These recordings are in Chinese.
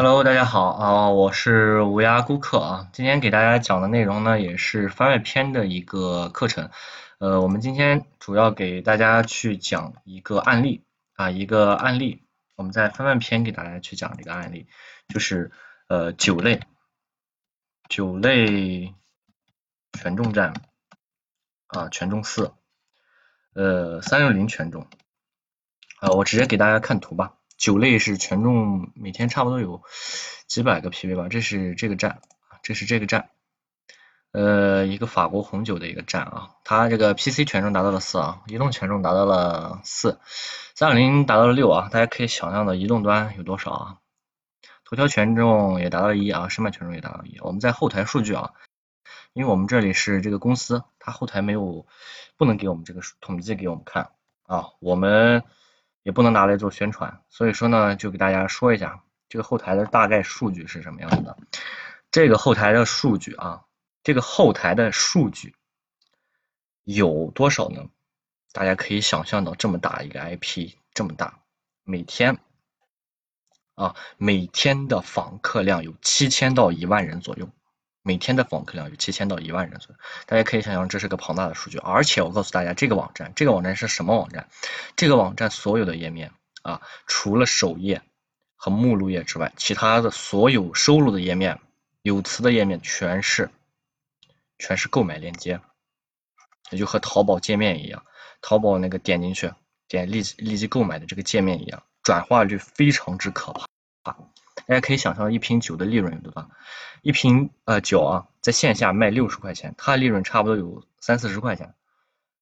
Hello，大家好啊，我是无涯顾客啊。今天给大家讲的内容呢，也是番外篇的一个课程。呃，我们今天主要给大家去讲一个案例啊，一个案例。我们在番外篇给大家去讲这个案例，就是呃酒类，酒类权重战啊，权重四，呃三六零权重啊，我直接给大家看图吧。酒类是权重每天差不多有几百个 PV 吧，这是这个站，这是这个站，呃，一个法国红酒的一个站啊，它这个 PC 权重达到了四啊，移动权重达到了四，三六零达到了六啊，大家可以想象的移动端有多少啊？头条权重也达到了一啊，申办权重也达到一。我们在后台数据啊，因为我们这里是这个公司，它后台没有不能给我们这个统计给我们看啊，我们。也不能拿来做宣传，所以说呢，就给大家说一下这个后台的大概数据是什么样子的。这个后台的数据啊，这个后台的数据有多少呢？大家可以想象到这么大一个 IP，这么大，每天啊，每天的访客量有七千到一万人左右。每天的访客量有七千到一万人左右，大家可以想象这是个庞大的数据。而且我告诉大家，这个网站，这个网站是什么网站？这个网站所有的页面啊，除了首页和目录页之外，其他的所有收录的页面、有词的页面，全是全是购买链接，也就和淘宝界面一样，淘宝那个点进去点立即立即购买的这个界面一样，转化率非常之可怕。大家可以想象一瓶酒的利润有多大？一瓶呃酒啊，在线下卖六十块钱，它的利润差不多有三四十块钱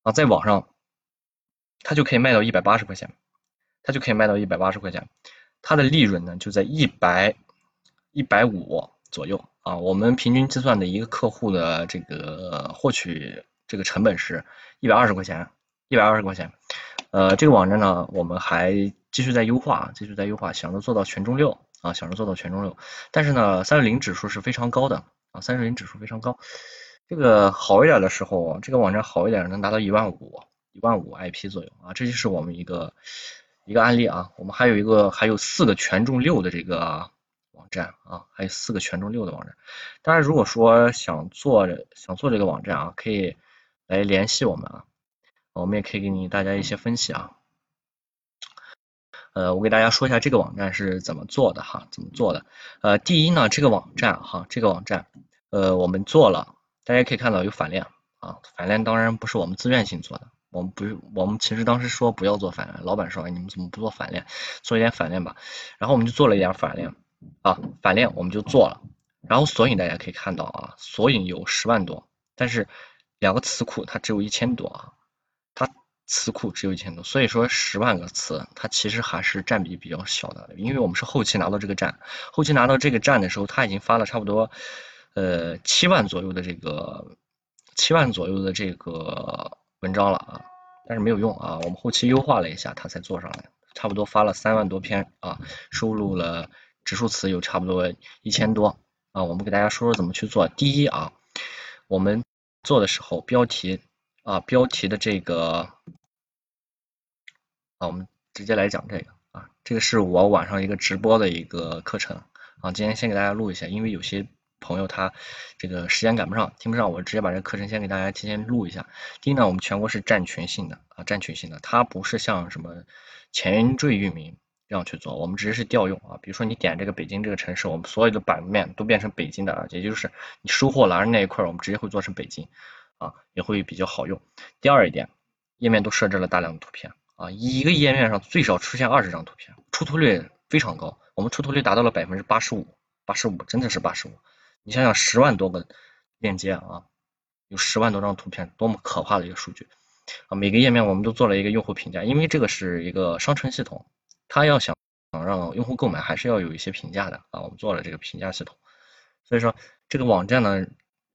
啊，在网上它就可以卖到一百八十块钱，它就可以卖到一百八十块钱，它的利润呢就在一百一百五左右啊。我们平均计算的一个客户的这个获取这个成本是一百二十块钱，一百二十块钱。呃，这个网站呢，我们还继续在优化，继续在优化，想着做到权重六。啊，想着做到权重六，但是呢，三六零指数是非常高的啊，三六零指数非常高。这个好一点的时候，这个网站好一点能达到一万五，一万五 IP 左右啊，这就是我们一个一个案例啊。我们还有一个还有四个权重六的这个网站啊，还有四个权重六的网站。当然，如果说想做想做这个网站啊，可以来联系我们啊，我们也可以给你大家一些分析啊。呃，我给大家说一下这个网站是怎么做的哈，怎么做的？呃，第一呢，这个网站哈，这个网站，呃，我们做了，大家可以看到有反链啊，反链当然不是我们自愿性做的，我们不是，我们其实当时说不要做反链，老板说你们怎么不做反链，做一点反链吧，然后我们就做了一点反链啊，反链我们就做了，然后索引大家可以看到啊，索引有十万多，但是两个词库它只有一千多啊。词库只有一千多，所以说十万个词，它其实还是占比比较小的。因为我们是后期拿到这个站，后期拿到这个站的时候，他已经发了差不多呃七万左右的这个七万左右的这个文章了啊，但是没有用啊，我们后期优化了一下，它才做上来，差不多发了三万多篇啊，收录了指数词有差不多一千多啊。我们给大家说说怎么去做。第一啊，我们做的时候标题。啊，标题的这个啊，我们直接来讲这个啊，这个是我晚上一个直播的一个课程啊，今天先给大家录一下，因为有些朋友他这个时间赶不上，听不上，我直接把这个课程先给大家提前录一下。第一呢，我们全国是站群性的啊，站群性的，它不是像什么前缀域名这样去做，我们直接是调用啊，比如说你点这个北京这个城市，我们所有的版面都变成北京的啊，也就是你收货栏那一块，我们直接会做成北京。啊，也会比较好用。第二一点，页面都设置了大量的图片啊，一个页面上最少出现二十张图片，出图率非常高。我们出图率达到了百分之八十五，八十五真的是八十五。你想想，十万多个链接啊，有十万多张图片，多么可怕的一个数据啊！每个页面我们都做了一个用户评价，因为这个是一个商城系统，它要想想让用户购买，还是要有一些评价的啊。我们做了这个评价系统，所以说这个网站呢。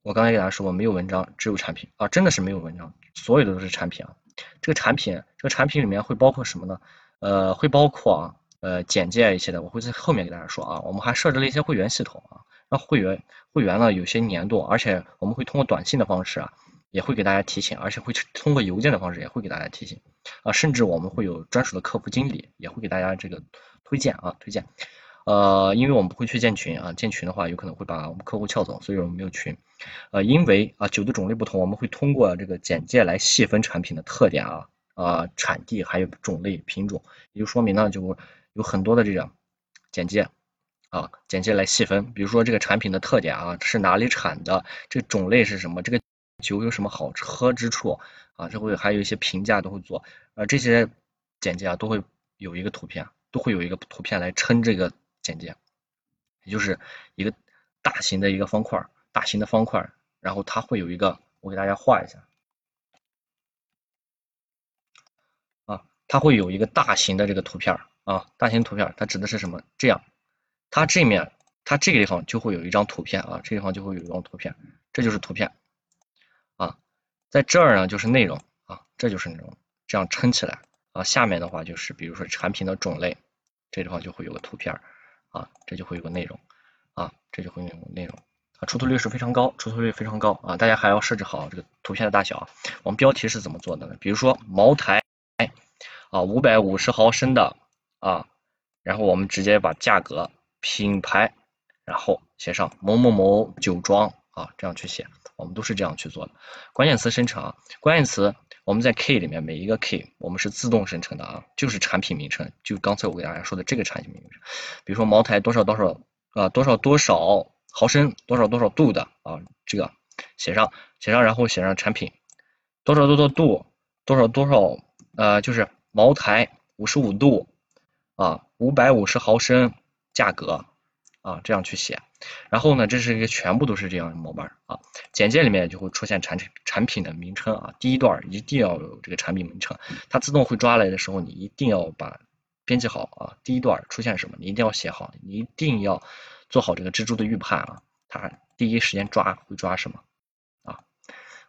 我刚才给大家说过，没有文章，只有产品啊，真的是没有文章，所有的都是产品啊。这个产品，这个产品里面会包括什么呢？呃，会包括啊，呃，简介一些的，我会在后面给大家说啊。我们还设置了一些会员系统啊，让会员会员呢有些年度，而且我们会通过短信的方式啊，也会给大家提醒，而且会通过邮件的方式也会给大家提醒啊，甚至我们会有专属的客服经理，也会给大家这个推荐啊，推荐。呃，因为我们不会去建群啊，建群的话有可能会把我们客户撬走，所以我们没有群。呃，因为啊酒的种类不同，我们会通过这个简介来细分产品的特点啊啊产地还有种类品种，也就说明呢就有很多的这个简介啊简介来细分，比如说这个产品的特点啊是哪里产的，这种类是什么，这个酒有什么好喝之处啊，这会还有一些评价都会做，呃这些简介啊都会有一个图片，都会有一个图片来撑这个。简介，也就是一个大型的一个方块，大型的方块，然后它会有一个，我给大家画一下，啊，它会有一个大型的这个图片啊，大型图片，它指的是什么？这样，它这面，它这个地方就会有一张图片啊，这地方就会有一张图片，这就是图片，啊，在这儿呢就是内容啊，这就是内容，这样撑起来啊，下面的话就是比如说产品的种类，这地方就会有个图片。啊，这就会有个内容，啊，这就会有内容，啊，出图率是非常高，出图率非常高啊，大家还要设置好这个图片的大小。我们标题是怎么做的呢？比如说茅台，啊，五百五十毫升的，啊，然后我们直接把价格、品牌，然后写上某某某酒庄，啊，这样去写，我们都是这样去做的。关键词生成啊，关键词。我们在 K 里面每一个 K 我们是自动生成的啊，就是产品名称，就刚才我给大家说的这个产品名称，比如说茅台多少多少啊多少多少毫升多少多少度的啊这个写上写上然后写上产品多少多少度多少多少呃就是茅台五十五度啊五百五十毫升价格。啊，这样去写，然后呢，这是一个全部都是这样的模板啊。简介里面就会出现产产品的名称啊，第一段一定要有这个产品名称，它自动会抓来的时候，你一定要把编辑好啊。第一段出现什么，你一定要写好，你一定要做好这个蜘蛛的预判啊，它第一时间抓会抓什么啊？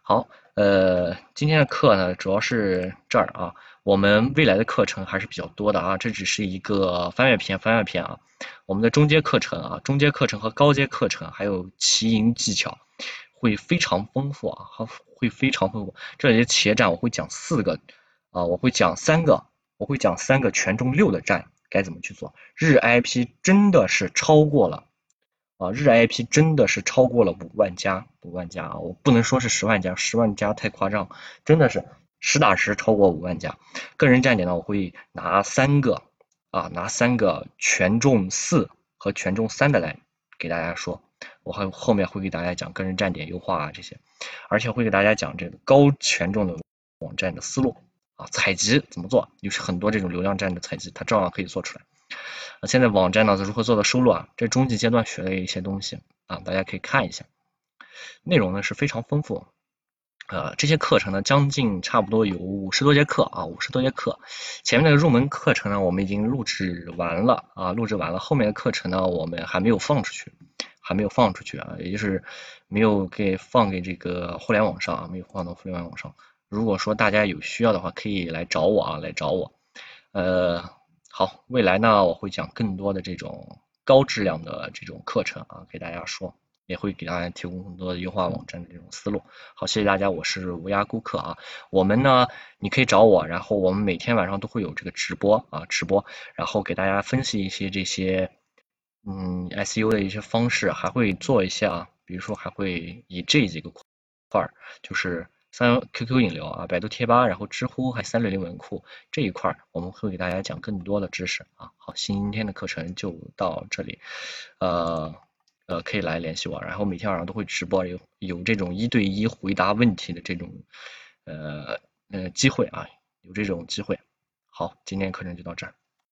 好，呃，今天的课呢，主要是这儿啊。我们未来的课程还是比较多的啊，这只是一个翻阅篇，翻阅篇啊。我们的中阶课程啊，中阶课程和高阶课程还有骑营技巧会非常丰富啊，会非常丰富。这里企业站我会讲四个啊，我会讲三个，我会讲三个权重六的站该怎么去做。日 IP 真的是超过了啊，日 IP 真的是超过了五万加，五万加啊，我不能说是十万加，十万加太夸张，真的是。实打实超过五万家，个人站点呢，我会拿三个啊，拿三个权重四和权重三的来给大家说，我还后面会给大家讲个人站点优化啊这些，而且会给大家讲这个高权重的网站的思路啊，采集怎么做，就是很多这种流量站的采集，它照样可以做出来。现在网站呢如何做的收录啊，这中级阶段学的一些东西啊，大家可以看一下，内容呢是非常丰富。呃，这些课程呢，将近差不多有五十多节课啊，五十多节课。前面的入门课程呢，我们已经录制完了啊，录制完了。后面的课程呢，我们还没有放出去，还没有放出去啊，也就是没有给放给这个互联网上啊，没有放到互联网上。如果说大家有需要的话，可以来找我啊，来找我。呃，好，未来呢，我会讲更多的这种高质量的这种课程啊，给大家说。也会给大家提供很多的优化网站的这种思路。好，谢谢大家，我是无涯顾客啊。我们呢，你可以找我，然后我们每天晚上都会有这个直播啊，直播，然后给大家分析一些这些嗯 S U 的一些方式，还会做一些啊，比如说还会以这几个块儿，就是三 Q Q 引流啊，百度贴吧，然后知乎还三六零文库这一块儿，我们会给大家讲更多的知识啊。好，今天的课程就到这里，呃。呃，可以来联系我，然后每天晚上都会直播，有有这种一对一回答问题的这种呃呃机会啊，有这种机会。好，今天课程就到这儿。